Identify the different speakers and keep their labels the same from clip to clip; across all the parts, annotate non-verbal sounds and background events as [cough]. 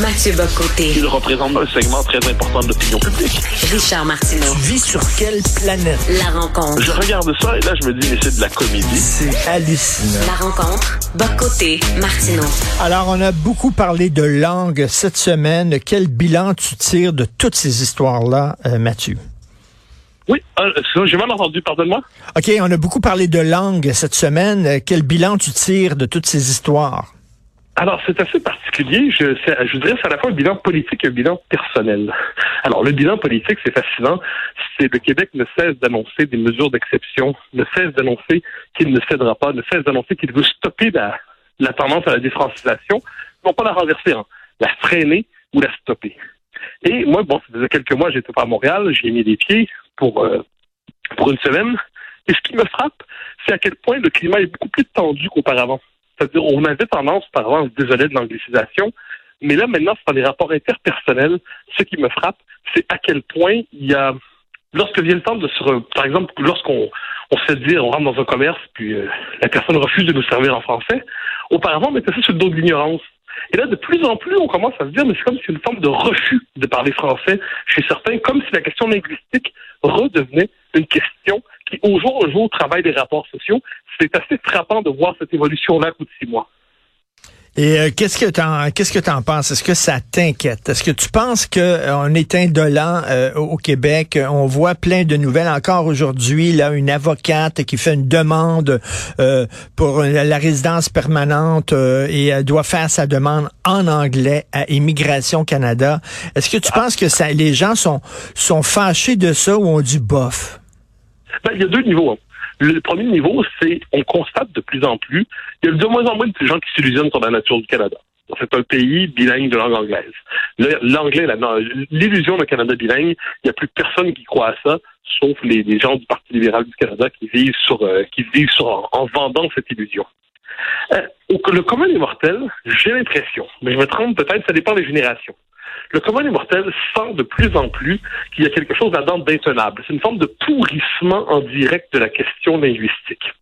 Speaker 1: Mathieu Bocoté.
Speaker 2: Il représente un segment très important de l'opinion publique.
Speaker 1: Richard Martineau.
Speaker 3: Tu vis sur quelle planète?
Speaker 1: La rencontre.
Speaker 2: Je regarde ça et là, je me dis, mais c'est de la comédie.
Speaker 3: C'est hallucinant.
Speaker 1: La rencontre. Bocoté. Martineau.
Speaker 3: Alors, on a beaucoup parlé de langue cette semaine. Quel bilan tu tires de toutes ces histoires-là, euh, Mathieu?
Speaker 2: Oui, euh, j'ai mal entendu, pardonne-moi.
Speaker 3: OK, on a beaucoup parlé de langue cette semaine. Quel bilan tu tires de toutes ces histoires?
Speaker 2: Alors, c'est assez particulier. Je, je dirais c'est à la fois un bilan politique et un bilan personnel. Alors, le bilan politique, c'est fascinant. C'est le Québec ne cesse d'annoncer des mesures d'exception, ne cesse d'annoncer qu'il ne cédera pas, ne cesse d'annoncer qu'il veut stopper la, la tendance à la défrancisation, non pas la renverser, hein, la freiner ou la stopper. Et moi, bon, ça faisait quelques mois, j'étais pas à Montréal, j'ai mis les pieds pour, euh, pour une semaine. Et ce qui me frappe, c'est à quel point le climat est beaucoup plus tendu qu'auparavant. C'est-à-dire, on avait tendance, par exemple, à se désoler de l'anglicisation, mais là, maintenant, c'est dans les rapports interpersonnels. Ce qui me frappe, c'est à quel point il y a, lorsque vient le temps de se, par exemple, lorsqu'on on se dire, on rentre dans un commerce, puis euh, la personne refuse de nous servir en français, auparavant, on mettait ça sur le dos de l'ignorance. Et là, de plus en plus, on commence à se dire, mais c'est comme si une forme de refus de parler français chez certains, comme si la question linguistique redevenait une question qui, au jour le jour, travaille les rapports sociaux. C'est assez frappant de voir cette évolution-là à coup de six mois.
Speaker 3: Et euh, qu'est-ce que t'en qu'est-ce que t'en penses? Est-ce que ça t'inquiète? Est-ce que tu penses que euh, on est indolent euh, au Québec? On voit plein de nouvelles encore aujourd'hui. Là, une avocate qui fait une demande euh, pour la résidence permanente euh, et elle doit faire sa demande en anglais à Immigration Canada. Est-ce que tu penses que ça, les gens sont sont fâchés de ça ou ont du bof?
Speaker 2: Ben, il y a deux niveaux. Le premier niveau, c'est on constate de plus en plus, il y a de moins en moins de gens qui s'illusionnent sur la nature du Canada. C'est un pays bilingue de langue anglaise. L'anglais, l'illusion d'un Canada bilingue, il n'y a plus personne qui croit à ça, sauf les, gens du Parti libéral du Canada qui vivent sur, euh, qui vivent sur en, en vendant cette illusion. Euh, le commun des mortels, j'ai l'impression, mais je me trompe peut-être, ça dépend des générations. Le commun des mortels sent de plus en plus qu'il y a quelque chose là-dedans d'intenable. C'est une forme de pourrissement en direct de la question linguistique.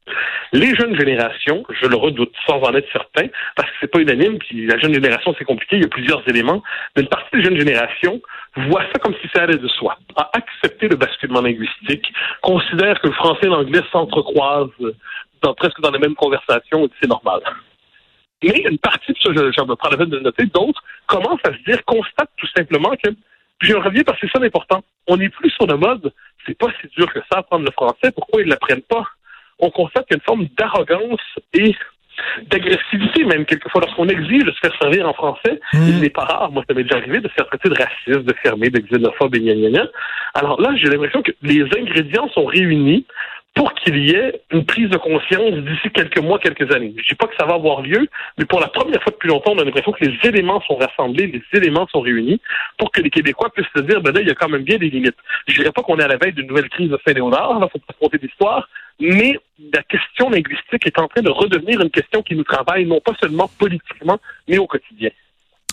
Speaker 2: Les jeunes générations, je le redoute sans en être certain, parce que c'est pas unanime, puis la jeune génération c'est compliqué, il y a plusieurs éléments, mais une partie des jeunes générations voit ça comme si ça allait de soi, a accepté le basculement linguistique, considère que le français et l'anglais s'entrecroisent dans, presque dans les mêmes conversations et c'est normal. Mais une partie de ça, je, je me prends la peine de le noter, d'autres commencent à se dire, constatent tout simplement que, puis je reviens parce que c'est ça l'important, on n'est plus sur le mode, c'est pas si dur que ça apprendre le français, pourquoi ils l'apprennent pas? On constate qu'il y a une forme d'arrogance et d'agressivité même quelquefois lorsqu'on exige de se faire servir en français, il n'est pas rare, moi ça m'est déjà arrivé de se faire traiter de raciste, de fermé, de xénophobe et gna gna gna. Alors là, j'ai l'impression que les ingrédients sont réunis pour qu'il y ait une prise de conscience d'ici quelques mois, quelques années. Je dis pas que ça va avoir lieu, mais pour la première fois depuis longtemps, on a l'impression que les éléments sont rassemblés, les éléments sont réunis pour que les Québécois puissent se dire, ben là, il y a quand même bien des limites. Je dirais pas qu'on est à la veille d'une nouvelle crise de Saint-Léonard, là, faut pas raconter d'histoire, mais la question linguistique est en train de redevenir une question qui nous travaille non pas seulement politiquement, mais au quotidien.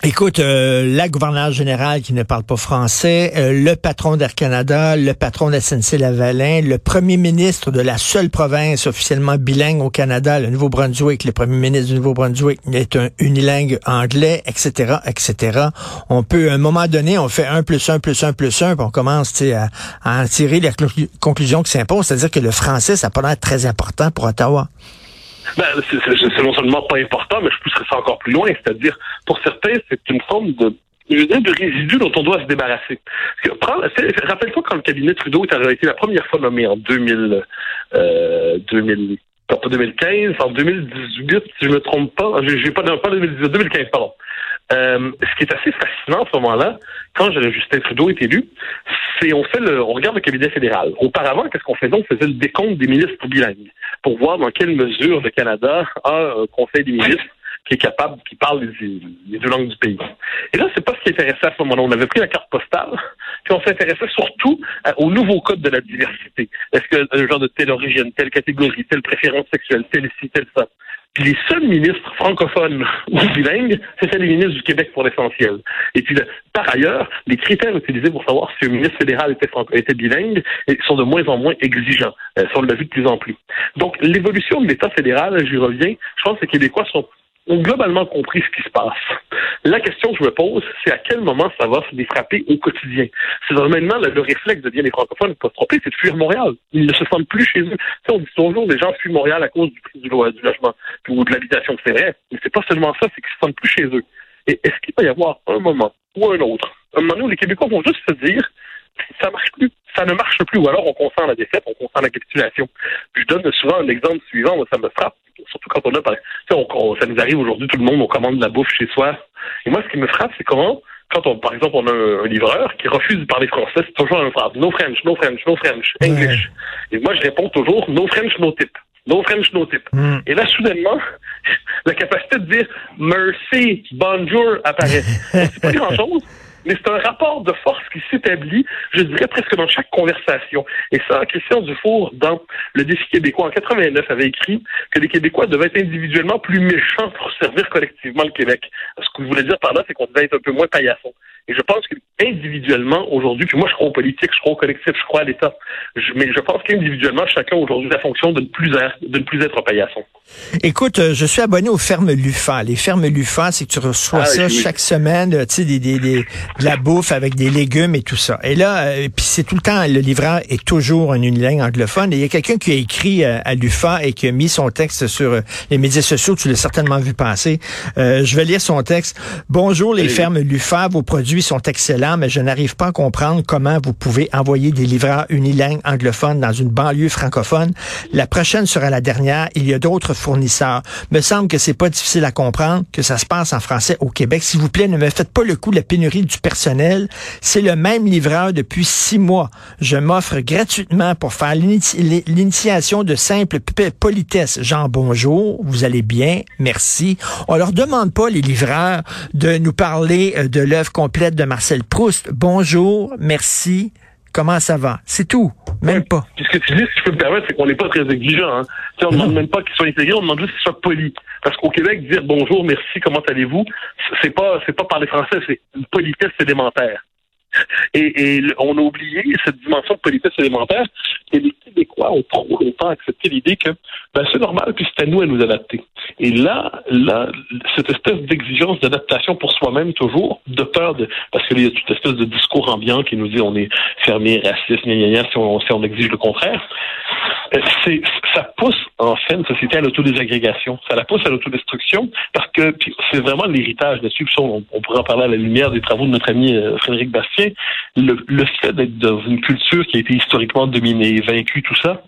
Speaker 3: Écoute, euh, la gouverneure générale qui ne parle pas français, euh, le patron d'Air Canada, le patron de SNC-Lavalin, le premier ministre de la seule province officiellement bilingue au Canada, le Nouveau-Brunswick, le premier ministre du Nouveau-Brunswick est un unilingue anglais, etc., etc. On peut, à un moment donné, on fait un plus un plus un plus un, puis on commence à, en tirer les conclu- conclusions qui s'imposent, c'est-à-dire que le français, ça n'a pas très important pour Ottawa.
Speaker 2: Ben, c'est non seulement pas important, mais je pousserais ça encore plus loin. C'est-à-dire, pour certains, c'est une forme de, de résidu dont on doit se débarrasser. Rappelle-toi quand le cabinet Trudeau a été la première fois nommé en 2000, euh, 2000 pas 2015, en 2018, si je me trompe pas, j'ai pas, pas 2018, 2015, pardon. Euh, ce qui est assez fascinant à ce moment-là, quand Justin Trudeau est élu, c'est on fait le, on regarde le cabinet fédéral. Auparavant, qu'est-ce qu'on faisait? On faisait le décompte des ministres bilingues pour voir dans quelle mesure le Canada a un conseil des ministres qui est capable, qui parle les, deux langues du pays. Et là, c'est pas ce qui intéressait à ce moment-là. On avait pris la carte postale, puis on s'intéressait surtout au nouveau code de la diversité. Est-ce que un genre de telle origine, telle catégorie, telle préférence sexuelle, telle ci, telle ça? Les seuls ministres francophones [laughs] ou bilingues, c'était les ministres du Québec pour l'essentiel. Et puis, par ailleurs, les critères utilisés pour savoir si un ministre fédéral était, était bilingue sont de moins en moins exigeants. Euh, ça, on l'a vu de plus en plus. Donc, l'évolution de l'État fédéral, j'y reviens, je pense que les Québécois sont ont globalement compris ce qui se passe. La question que je me pose, c'est à quel moment ça va se les frapper au quotidien. C'est maintenant le, le, réflexe de bien les francophones ne pas se tromper, c'est de fuir Montréal. Ils ne se sentent plus chez eux. on dit toujours les gens fuient Montréal à cause du prix du, du logement ou de l'habitation. C'est vrai, mais c'est pas seulement ça, c'est qu'ils se sentent plus chez eux. Et est-ce qu'il va y avoir un moment ou un autre, un moment où les Québécois vont juste se dire ça marche plus, ça ne marche plus, ou alors on consent la défaite, on consent la capitulation. je donne souvent un exemple suivant, moi, ça me frappe, surtout quand on a, on, ça nous arrive aujourd'hui, tout le monde, on commande de la bouffe chez soi. Et moi, ce qui me frappe, c'est comment, quand on, par exemple, on a un, livreur qui refuse de parler français, c'est toujours un phrase, no French, no French, no French, English. Et moi, je réponds toujours, no French, no tip. No French, no tip. Hmm. Et là, soudainement, [laughs] la capacité de dire merci, bonjour apparaît. [laughs] c'est pas grand chose mais c'est un rapport de force qui s'établit, je dirais presque dans chaque conversation. Et ça, Christian Dufour, dans Le défi québécois en 89, avait écrit que les Québécois devaient être individuellement plus méchants pour servir collectivement le Québec. Ce que vous voulez dire par là, c'est qu'on devait être un peu moins paillassons. Et je pense qu'individuellement, aujourd'hui, puis moi je crois au politique, je crois au collectif, je crois à l'État, mais je pense qu'individuellement, chacun aujourd'hui a la fonction de ne plus être, de ne plus être paillasson.
Speaker 3: Écoute, euh, je suis abonné aux fermes Lufa. Les fermes Lufa, c'est que tu reçois ah, ça chaque semaine, tu sais, des, des, des, de la bouffe avec des légumes et tout ça. Et là, euh, puis c'est tout le temps, le livreur est toujours en une langue anglophone. Et il y a quelqu'un qui a écrit euh, à Lufa et qui a mis son texte sur les médias sociaux. Tu l'as certainement vu passer. je vais lire son texte. Bonjour les fermes Lufa, vos produits sont excellents, mais je n'arrive pas à comprendre comment vous pouvez envoyer des livreurs unilingues anglophones dans une banlieue francophone. La prochaine sera la dernière. Il y a d'autres fournisseurs. Me semble que c'est pas difficile à comprendre que ça se passe en français au Québec. S'il vous plaît, ne me faites pas le coup de la pénurie du personnel. C'est le même livreur depuis six mois. Je m'offre gratuitement pour faire l'initiation de simple politesse. Jean, bonjour. Vous allez bien? Merci. On leur demande pas, les livreurs, de nous parler euh, de l'œuvre complète de Marcel Proust. Bonjour, merci. Comment ça va? C'est tout. Même pas.
Speaker 2: ce que tu dis, si je peux me permettre, c'est qu'on n'est pas très exigeant. Hein. On ne demande même pas qu'ils soient intégrés, on demande juste qu'ils soient polis. Parce qu'au Québec, dire bonjour, merci, comment allez-vous, c'est pas, c'est pas parler français, c'est une politesse élémentaire. Et, on a oublié cette dimension de politesse élémentaire. Et les Québécois ont trop longtemps accepté l'idée que ben, c'est normal, puis c'est à nous à nous adapter. Et là, là, cette espèce d'exigence d'adaptation pour soi-même toujours, de peur de parce qu'il y a toute espèce de discours ambiant qui nous dit on est fermé, raciste, gna, gna, si on, si on exige le contraire. Euh, c'est ça pousse en fait une société à l'autodésagrégation. Ça la pousse à l'autodestruction parce que c'est vraiment l'héritage dessus. On, on pourrait en parler à la lumière des travaux de notre ami euh, Frédéric Bastien. Le, le fait d'être dans une culture qui a été historiquement dominée, vaincue, tout ça,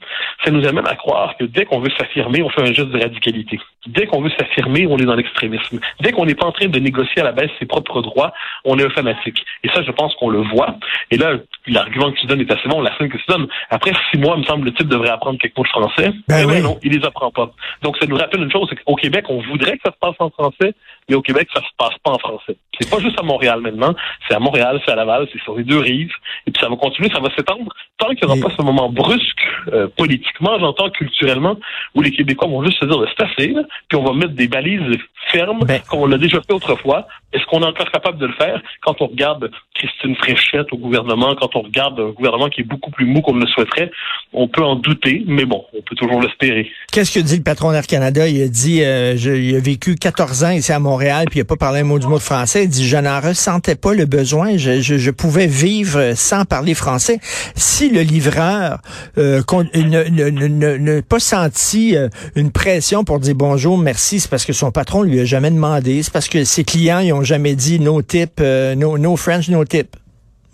Speaker 2: ça nous amène à croire que dès qu'on veut s'affirmer, on fait un geste de radicalité. Dès qu'on veut s'affirmer, on est dans l'extrémisme. Dès qu'on n'est pas en train de négocier à la baisse ses propres droits, on est un fanatique. Et ça, je pense qu'on le voit. Et là, l'argument que tu donnes est assez bon, la scène que tu donnes. Après six mois, il me semble, le type devrait apprendre quelques mots de français.
Speaker 3: Ben
Speaker 2: mais non, il les apprend pas. Donc, ça nous rappelle une chose, c'est qu'au Québec, on voudrait que ça se passe en français, mais au Québec, ça se passe pas en français. C'est pas juste à Montréal maintenant, c'est à Montréal, c'est à Laval, c'est sur les deux rives, et puis ça va continuer, ça va s'étendre tant qu'il n'y aura pas ce moment brusque, euh, politiquement, j'entends culturellement, où les Québécois vont juste se dire, c'est assez, puis on va mettre des balises fermes, ben. comme on l'a déjà fait autrefois. Est-ce qu'on est encore capable de le faire quand on regarde Christine Fréchette au gouvernement, quand on regarde un gouvernement qui est beaucoup plus mou qu'on ne le souhaiterait? On peut en douter, mais bon, on peut toujours l'espérer.
Speaker 3: Qu'est-ce que dit le patron d'Air Canada? Il a dit, euh, je, il a vécu 14 ans ici à Montréal, puis il n'a pas parlé un mot du mot de français. Il dit, je n'en ressentais pas le besoin. Je, je, je, pouvais vivre sans parler français. Si le livreur euh, n'a pas senti euh, une pression pour dire bonjour, merci, c'est parce que son patron lui a jamais demandé. C'est parce que ses clients, ils ont jamais dit no tip, euh, no, French, no tip.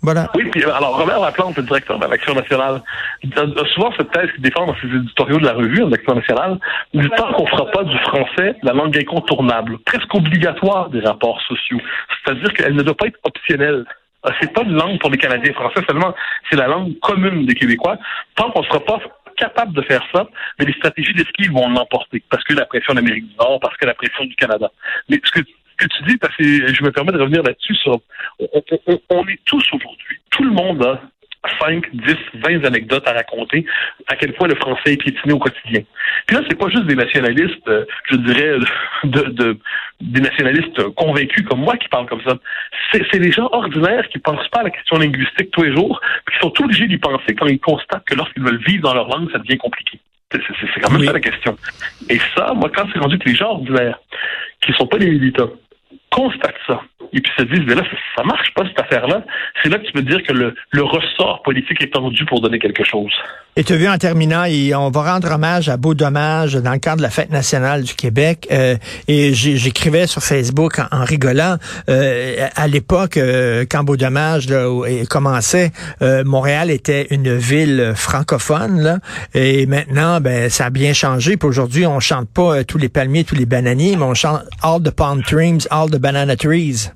Speaker 3: Voilà.
Speaker 2: Oui, puis alors Robert Laplante, le directeur de l'Action nationale, a souvent cette thèse qu'il défend dans ses éditoriaux de la revue de l'Action nationale, du temps qu'on fera pas du français la langue incontournable, presque obligatoire des rapports sociaux. C'est-à-dire qu'elle ne doit pas être optionnelle. C'est pas une langue pour les Canadiens français seulement, c'est la langue commune des Québécois. Tant qu'on ne sera pas capable de faire ça, mais les stratégies d'esquive vont l'emporter parce que la pression d'Amérique du Nord, parce que la pression du Canada. Mais ce que, tu dis, parce que je me permets de revenir là-dessus, sur, on, on est tous aujourd'hui, tout le monde a 5, 10, 20 anecdotes à raconter à quel point le français est piétiné au quotidien. Puis là, c'est pas juste des nationalistes, euh, je dirais, de, de, des nationalistes convaincus comme moi qui parlent comme ça. C'est des gens ordinaires qui pensent pas à la question linguistique tous les jours, puis qui sont obligés d'y penser quand ils constatent que lorsqu'ils veulent vivre dans leur langue, ça devient compliqué. C'est quand même ça la question. Et ça, moi, quand c'est rendu que les gens ordinaires qui sont pas des militants, constatent ça et puis se disent, mais là, ça, marche pas cette affaire-là, c'est là que tu peux dire que le, le ressort politique est tendu pour donner quelque chose.
Speaker 3: Et tu as vu en terminant, et on va rendre hommage à Beau Dommage dans le cadre de la Fête nationale du Québec. Euh, et j'écrivais sur Facebook en, rigolant, euh, à l'époque, euh, quand Beau Dommage là, commençait, euh, Montréal était une ville francophone. Là, et maintenant, ben, ça a bien changé. Puis aujourd'hui, on chante pas euh, tous les palmiers, tous les bananiers, mais on chante All the Palm Trees, All the Banana Trees.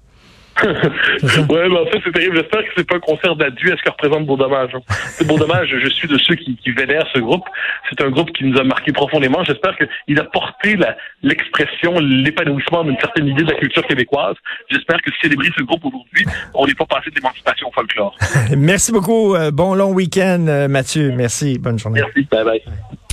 Speaker 3: [laughs]
Speaker 2: ouais, mais en fait, c'est terrible. J'espère que c'est pas un concert d'adieu à ce que représente Beau Dommage. Hein. C'est Beau Dommage, je suis de ceux qui, qui vénèrent ce groupe. C'est un groupe qui nous a marqué profondément. J'espère qu'il a porté l'expression, l'épanouissement d'une certaine idée de la culture québécoise. J'espère que célébrer ce groupe aujourd'hui, on n'est pas passé de l'émancipation au folklore. [laughs]
Speaker 3: Merci beaucoup. Euh, bon long week-end, euh, Mathieu. Merci. Bonne journée.
Speaker 2: Merci. Bye bye.